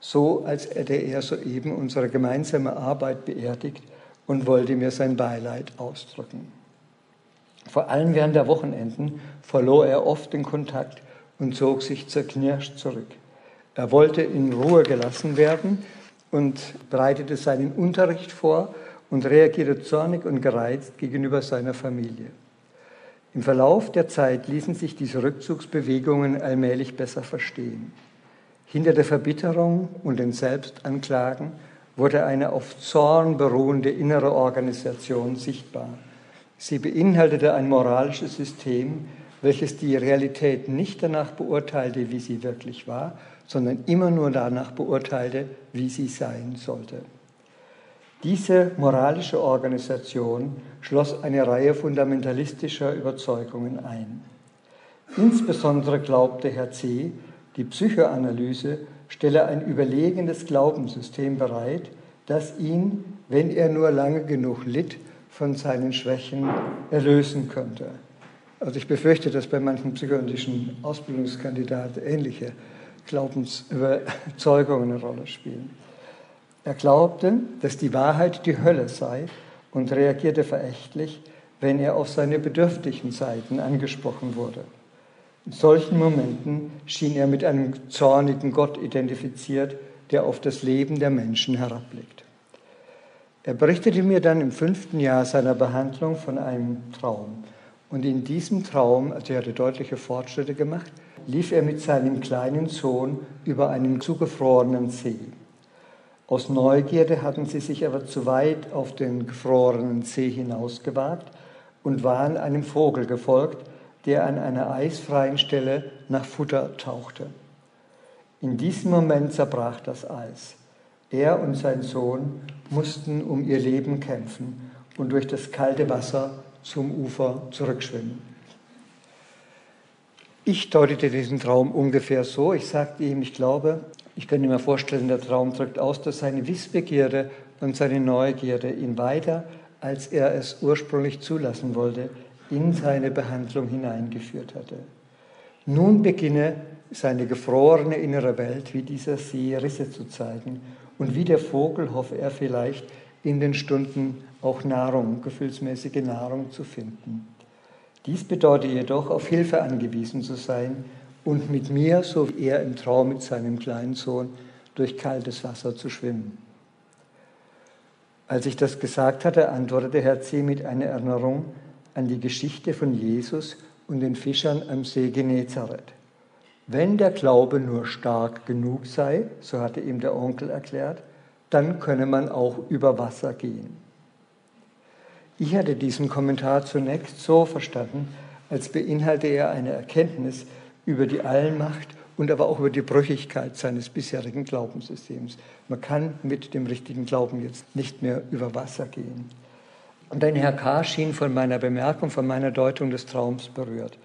so als hätte er soeben unsere gemeinsame Arbeit beerdigt und wollte mir sein Beileid ausdrücken. Vor allem während der Wochenenden verlor er oft den Kontakt und zog sich zerknirscht zurück. Er wollte in Ruhe gelassen werden und bereitete seinen Unterricht vor und reagierte zornig und gereizt gegenüber seiner Familie. Im Verlauf der Zeit ließen sich diese Rückzugsbewegungen allmählich besser verstehen. Hinter der Verbitterung und den Selbstanklagen wurde eine auf Zorn beruhende innere Organisation sichtbar. Sie beinhaltete ein moralisches System, welches die Realität nicht danach beurteilte, wie sie wirklich war, sondern immer nur danach beurteilte, wie sie sein sollte. Diese moralische Organisation schloss eine Reihe fundamentalistischer Überzeugungen ein. Insbesondere glaubte Herr C., die Psychoanalyse stelle ein überlegenes Glaubenssystem bereit, das ihn, wenn er nur lange genug litt, von seinen Schwächen erlösen könnte. Also ich befürchte, dass bei manchen psychoanalytischen Ausbildungskandidaten ähnliche Glaubensüberzeugungen eine Rolle spielen. Er glaubte, dass die Wahrheit die Hölle sei und reagierte verächtlich, wenn er auf seine bedürftigen Seiten angesprochen wurde. In solchen Momenten schien er mit einem zornigen Gott identifiziert, der auf das Leben der Menschen herabblickt. Er berichtete mir dann im fünften Jahr seiner Behandlung von einem Traum. Und in diesem Traum, also er hatte deutliche Fortschritte gemacht, lief er mit seinem kleinen Sohn über einen zugefrorenen See. Aus Neugierde hatten sie sich aber zu weit auf den gefrorenen See hinausgewagt und waren einem Vogel gefolgt, der an einer eisfreien Stelle nach Futter tauchte. In diesem Moment zerbrach das Eis. Er und sein Sohn mussten um ihr Leben kämpfen und durch das kalte Wasser zum Ufer zurückschwimmen. Ich deutete diesen Traum ungefähr so. Ich sagte ihm, ich glaube, ich könnte mir vorstellen, der Traum drückt aus, dass seine Wissbegierde und seine Neugierde ihn weiter, als er es ursprünglich zulassen wollte, in seine Behandlung hineingeführt hatte. Nun beginne seine gefrorene innere Welt wie dieser See Risse zu zeigen und wie der Vogel hoffe er vielleicht in den Stunden auch Nahrung, gefühlsmäßige Nahrung zu finden. Dies bedeutet jedoch, auf Hilfe angewiesen zu sein und mit mir, so wie er im Traum mit seinem kleinen Sohn, durch kaltes Wasser zu schwimmen. Als ich das gesagt hatte, antwortete Herr C. mit einer Erinnerung an die Geschichte von Jesus und den Fischern am See Genezareth. Wenn der Glaube nur stark genug sei, so hatte ihm der Onkel erklärt, dann könne man auch über Wasser gehen. Ich hatte diesen Kommentar zunächst so verstanden, als beinhalte er eine Erkenntnis über die Allmacht und aber auch über die Brüchigkeit seines bisherigen Glaubenssystems. Man kann mit dem richtigen Glauben jetzt nicht mehr über Wasser gehen. Und ein Herr K. schien von meiner Bemerkung, von meiner Deutung des Traums berührt.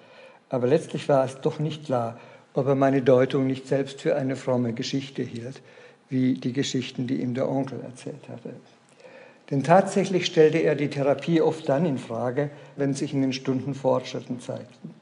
Aber letztlich war es doch nicht klar, ob er meine Deutung nicht selbst für eine fromme Geschichte hielt, wie die Geschichten, die ihm der Onkel erzählt hatte. Denn tatsächlich stellte er die Therapie oft dann in Frage, wenn sich in den Stunden Fortschritten zeigten.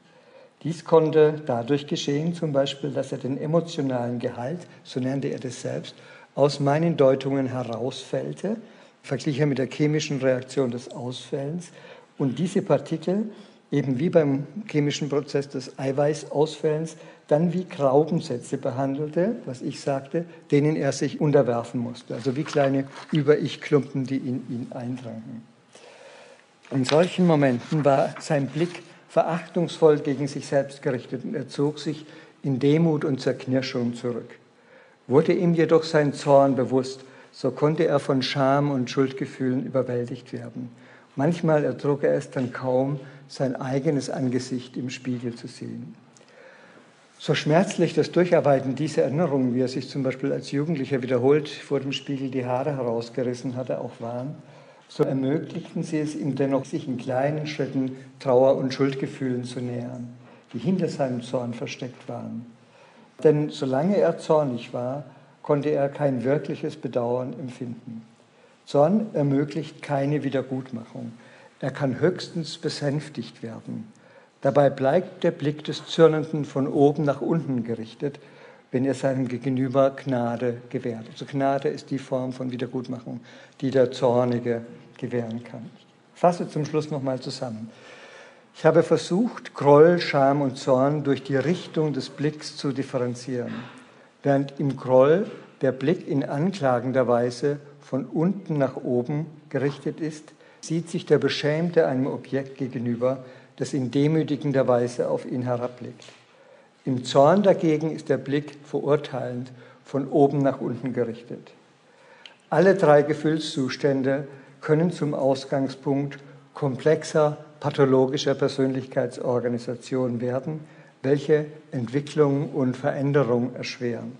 Dies konnte dadurch geschehen, zum Beispiel, dass er den emotionalen Gehalt, so nannte er das selbst, aus meinen Deutungen herausfällte, verglichen mit der chemischen Reaktion des Ausfällens, und diese Partikel, eben wie beim chemischen Prozess des Eiweißausfällens, dann wie Graubensätze behandelte, was ich sagte, denen er sich unterwerfen musste. Also wie kleine Über-Ich-Klumpen, die in ihn eindrangen. In solchen Momenten war sein Blick verachtungsvoll gegen sich selbst gerichtet und er zog sich in Demut und Zerknirschung zurück. Wurde ihm jedoch sein Zorn bewusst, so konnte er von Scham und Schuldgefühlen überwältigt werden. Manchmal ertrug er es dann kaum, sein eigenes Angesicht im Spiegel zu sehen. So schmerzlich das Durcharbeiten dieser Erinnerungen, wie er sich zum Beispiel als Jugendlicher wiederholt vor dem Spiegel die Haare herausgerissen hatte, auch waren, so ermöglichten sie es ihm dennoch, sich in kleinen Schritten Trauer und Schuldgefühlen zu nähern, die hinter seinem Zorn versteckt waren. Denn solange er zornig war, konnte er kein wirkliches Bedauern empfinden. Zorn ermöglicht keine Wiedergutmachung. Er kann höchstens besänftigt werden. Dabei bleibt der Blick des Zürnenden von oben nach unten gerichtet, wenn er seinem Gegenüber Gnade gewährt. Also Gnade ist die Form von Wiedergutmachung, die der Zornige gewähren kann. Ich fasse zum Schluss nochmal zusammen. Ich habe versucht, Groll, Scham und Zorn durch die Richtung des Blicks zu differenzieren. Während im Groll der Blick in anklagender Weise von unten nach oben gerichtet ist, sieht sich der Beschämte einem Objekt gegenüber, das in demütigender Weise auf ihn herabblickt. Im Zorn dagegen ist der Blick verurteilend von oben nach unten gerichtet. Alle drei Gefühlszustände können zum Ausgangspunkt komplexer pathologischer Persönlichkeitsorganisation werden, welche Entwicklung und Veränderung erschweren.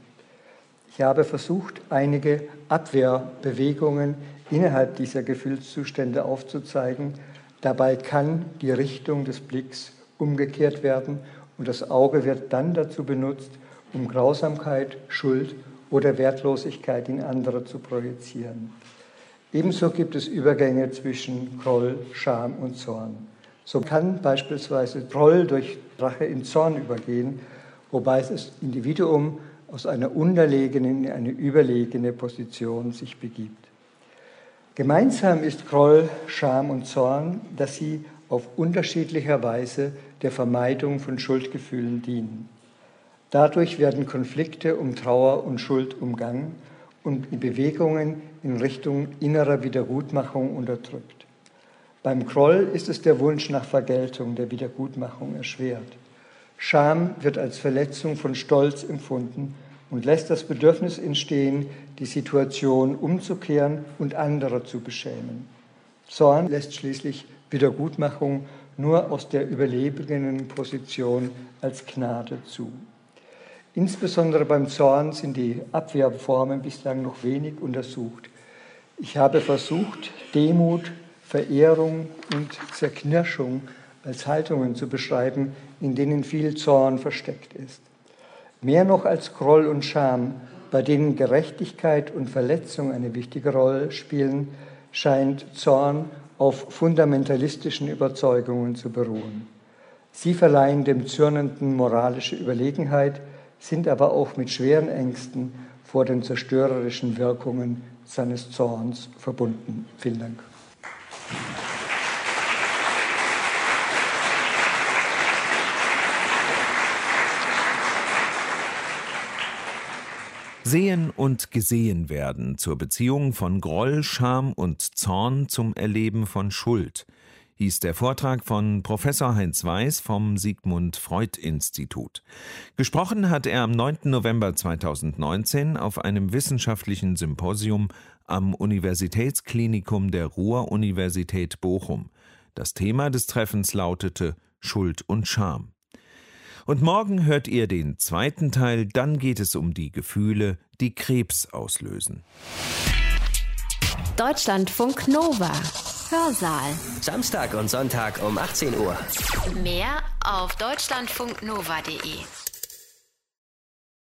Ich habe versucht, einige Abwehrbewegungen innerhalb dieser Gefühlszustände aufzuzeigen. Dabei kann die Richtung des Blicks umgekehrt werden und das Auge wird dann dazu benutzt, um Grausamkeit, Schuld oder Wertlosigkeit in andere zu projizieren. Ebenso gibt es Übergänge zwischen Groll, Scham und Zorn. So kann beispielsweise Groll durch Rache in Zorn übergehen, wobei das Individuum aus einer unterlegenen in eine überlegene Position sich begibt. Gemeinsam ist Groll, Scham und Zorn, dass sie auf unterschiedlicher Weise der Vermeidung von Schuldgefühlen dienen. Dadurch werden Konflikte um Trauer und Schuld umgangen und Bewegungen in Richtung innerer Wiedergutmachung unterdrückt. Beim Groll ist es der Wunsch nach Vergeltung, der Wiedergutmachung erschwert. Scham wird als Verletzung von Stolz empfunden und lässt das Bedürfnis entstehen, die Situation umzukehren und andere zu beschämen. Zorn lässt schließlich Wiedergutmachung nur aus der überlebenden Position als Gnade zu. Insbesondere beim Zorn sind die Abwehrformen bislang noch wenig untersucht. Ich habe versucht, Demut, Verehrung und Zerknirschung als Haltungen zu beschreiben, in denen viel Zorn versteckt ist. Mehr noch als Groll und Scham, bei denen Gerechtigkeit und Verletzung eine wichtige Rolle spielen, scheint Zorn auf fundamentalistischen Überzeugungen zu beruhen. Sie verleihen dem Zürnenden moralische Überlegenheit, sind aber auch mit schweren Ängsten vor den zerstörerischen Wirkungen seines Zorns verbunden. Vielen Dank. Sehen und gesehen werden zur Beziehung von Groll, Scham und Zorn zum Erleben von Schuld. hieß der Vortrag von Professor Heinz Weiß vom Sigmund Freud Institut. Gesprochen hat er am 9. November 2019 auf einem wissenschaftlichen Symposium am Universitätsklinikum der Ruhr-Universität Bochum. Das Thema des Treffens lautete Schuld und Scham. Und morgen hört ihr den zweiten Teil, dann geht es um die Gefühle, die Krebs auslösen. Deutschlandfunk Nova. Hörsaal. Samstag und Sonntag um 18 Uhr. Mehr auf deutschlandfunknova.de.